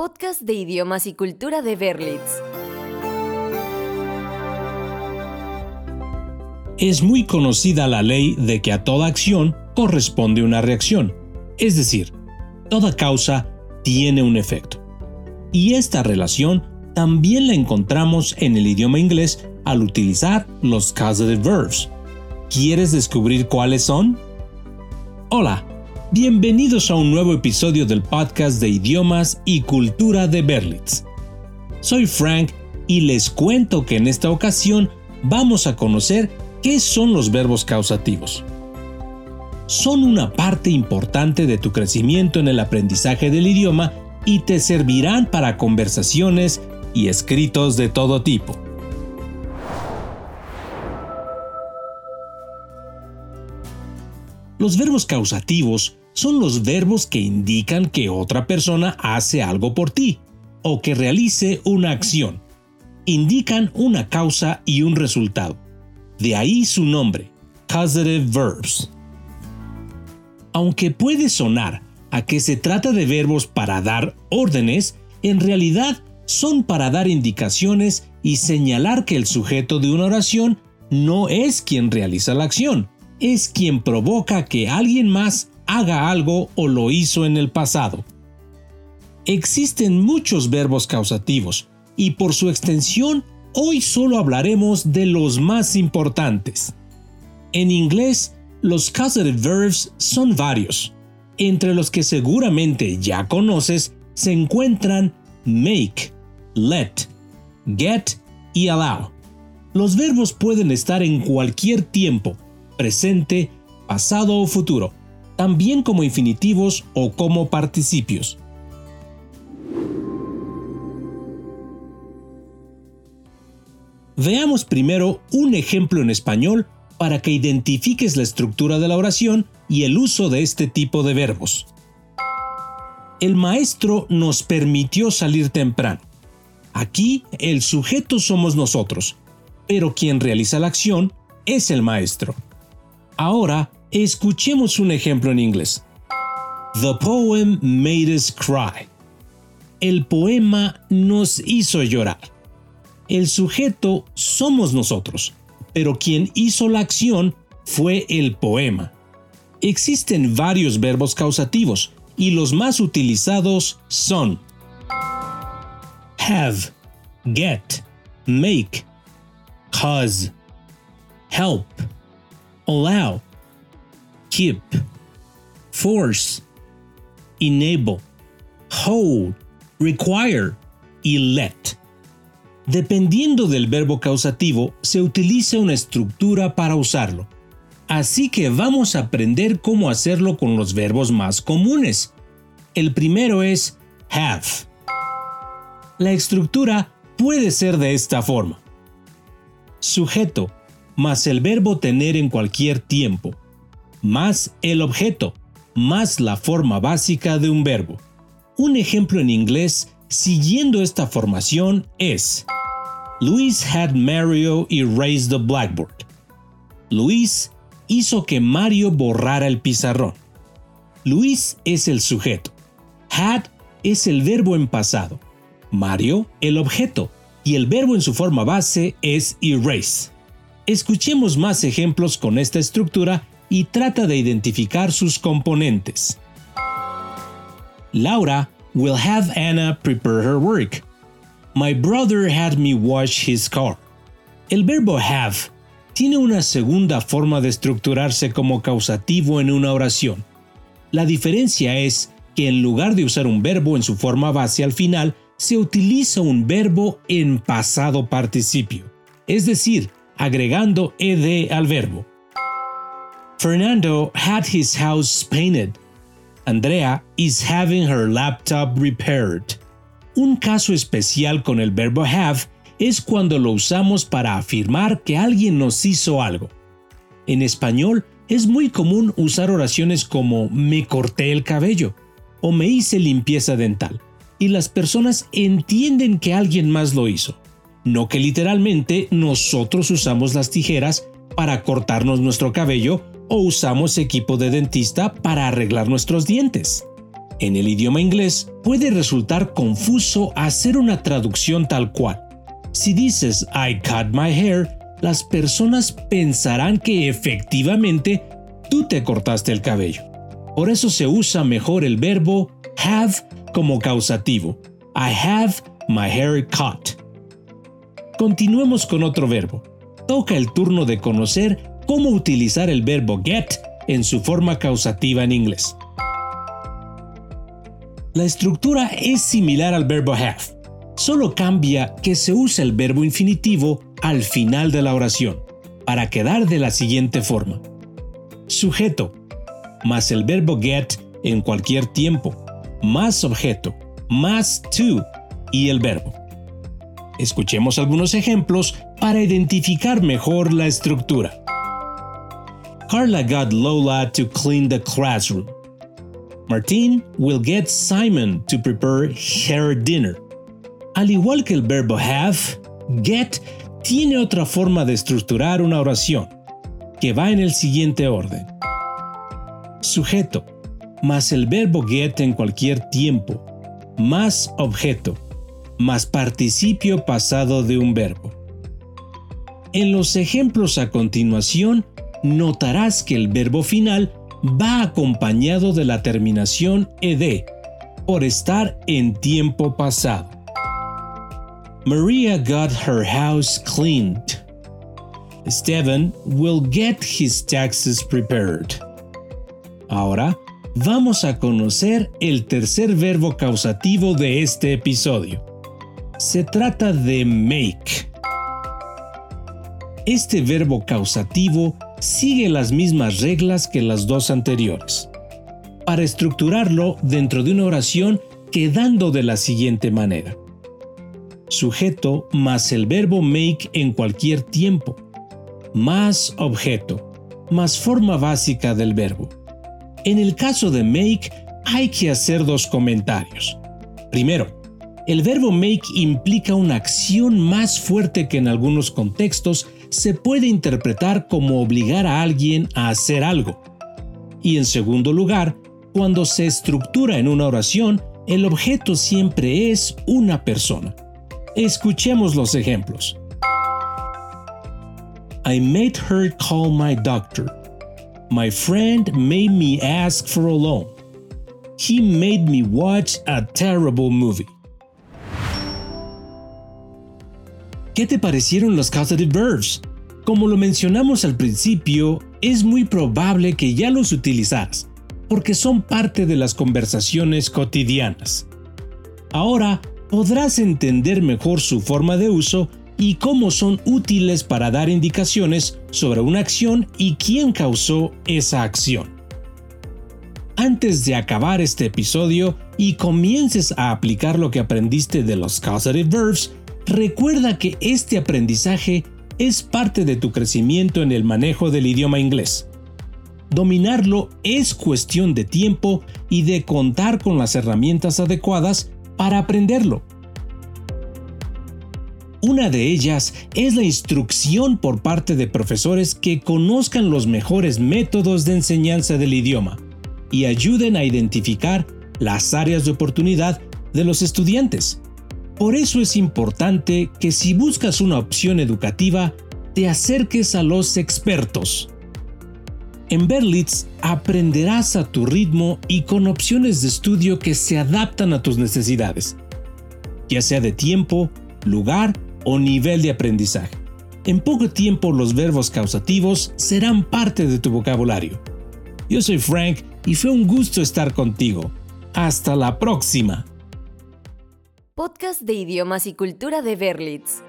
podcast de idiomas y cultura de Berlitz. Es muy conocida la ley de que a toda acción corresponde una reacción, es decir, toda causa tiene un efecto. Y esta relación también la encontramos en el idioma inglés al utilizar los causative verbs. ¿Quieres descubrir cuáles son? Hola, bienvenidos a un nuevo episodio del podcast de idiomas y cultura de Berlitz. Soy Frank y les cuento que en esta ocasión vamos a conocer qué son los verbos causativos. Son una parte importante de tu crecimiento en el aprendizaje del idioma y te servirán para conversaciones y escritos de todo tipo. Los verbos causativos son los verbos que indican que otra persona hace algo por ti o que realice una acción. Indican una causa y un resultado. De ahí su nombre, causative verbs. Aunque puede sonar a que se trata de verbos para dar órdenes, en realidad son para dar indicaciones y señalar que el sujeto de una oración no es quien realiza la acción, es quien provoca que alguien más haga algo o lo hizo en el pasado. Existen muchos verbos causativos y por su extensión hoy solo hablaremos de los más importantes. En inglés, los causative verbs son varios, entre los que seguramente ya conoces se encuentran make, let, get y allow. Los verbos pueden estar en cualquier tiempo, presente, pasado o futuro, también como infinitivos o como participios. Veamos primero un ejemplo en español para que identifiques la estructura de la oración y el uso de este tipo de verbos. El maestro nos permitió salir temprano. Aquí el sujeto somos nosotros, pero quien realiza la acción es el maestro. Ahora, escuchemos un ejemplo en inglés. The poem made us cry. El poema nos hizo llorar. El sujeto somos nosotros, pero quien hizo la acción fue el poema. Existen varios verbos causativos y los más utilizados son have, get, make, cause, help, allow, keep, force, enable, hold, require y let. Dependiendo del verbo causativo, se utiliza una estructura para usarlo. Así que vamos a aprender cómo hacerlo con los verbos más comunes. El primero es have. La estructura puede ser de esta forma. Sujeto más el verbo tener en cualquier tiempo, más el objeto, más la forma básica de un verbo. Un ejemplo en inglés siguiendo esta formación es Luis had Mario erase the blackboard. Luis hizo que Mario borrara el pizarrón. Luis es el sujeto. Had es el verbo en pasado. Mario el objeto. Y el verbo en su forma base es erase. Escuchemos más ejemplos con esta estructura y trata de identificar sus componentes. Laura will have Anna prepare her work. My brother had me wash his car. El verbo have tiene una segunda forma de estructurarse como causativo en una oración. La diferencia es que en lugar de usar un verbo en su forma base al final, se utiliza un verbo en pasado participio, es decir, agregando ed al verbo. Fernando had his house painted. Andrea is having her laptop repaired. Un caso especial con el verbo have es cuando lo usamos para afirmar que alguien nos hizo algo. En español es muy común usar oraciones como me corté el cabello o me hice limpieza dental, y las personas entienden que alguien más lo hizo no que literalmente nosotros usamos las tijeras para cortarnos nuestro cabello o usamos equipo de dentista para arreglar nuestros dientes. En el idioma inglés puede resultar confuso hacer una traducción tal cual. Si dices I cut my hair, las personas pensarán que efectivamente tú te cortaste el cabello. Por eso se usa mejor el verbo have como causativo. I have my hair cut. Continuemos con otro verbo. Toca el turno de conocer cómo utilizar el verbo get en su forma causativa en inglés. La estructura es similar al verbo have, solo cambia que se usa el verbo infinitivo al final de la oración, para quedar de la siguiente forma. Sujeto, más el verbo get en cualquier tiempo, más objeto, más to y el verbo. Escuchemos algunos ejemplos para identificar mejor la estructura. Carla got Lola to clean the classroom. Martine will get Simon to prepare her dinner. Al igual que el verbo have, get tiene otra forma de estructurar una oración, que va en el siguiente orden. Sujeto, más el verbo get en cualquier tiempo, más objeto, más participio pasado de un verbo. En los ejemplos a continuación, notarás que el verbo final va acompañado de la terminación ed por estar en tiempo pasado. Maria got her house cleaned. Steven will get his taxes prepared. Ahora vamos a conocer el tercer verbo causativo de este episodio. Se trata de make. Este verbo causativo sigue las mismas reglas que las dos anteriores. Para estructurarlo dentro de una oración quedando de la siguiente manera. Sujeto más el verbo make en cualquier tiempo, más objeto, más forma básica del verbo. En el caso de make hay que hacer dos comentarios. Primero, el verbo make implica una acción más fuerte que en algunos contextos se puede interpretar como obligar a alguien a hacer algo. Y en segundo lugar, cuando se estructura en una oración, el objeto siempre es una persona. Escuchemos los ejemplos. I made her call my doctor. My friend made me ask for a loan. He made me watch a terrible movie. ¿Qué te parecieron los causative verbs? Como lo mencionamos al principio, es muy probable que ya los utilizaras, porque son parte de las conversaciones cotidianas. Ahora podrás entender mejor su forma de uso y cómo son útiles para dar indicaciones sobre una acción y quién causó esa acción. Antes de acabar este episodio y comiences a aplicar lo que aprendiste de los causative verbs, recuerda que este aprendizaje es parte de tu crecimiento en el manejo del idioma inglés. Dominarlo es cuestión de tiempo y de contar con las herramientas adecuadas para aprenderlo. Una de ellas es la instrucción por parte de profesores que conozcan los mejores métodos de enseñanza del idioma y ayuden a identificar las áreas de oportunidad de los estudiantes. Por eso es importante que si buscas una opción educativa, te acerques a los expertos. En Berlitz aprenderás a tu ritmo y con opciones de estudio que se adaptan a tus necesidades, ya sea de tiempo, lugar o nivel de aprendizaje. En poco tiempo los verbos causativos serán parte de tu vocabulario. Yo soy Frank y fue un gusto estar contigo. Hasta la próxima. Podcast de idiomas y cultura de Berlitz.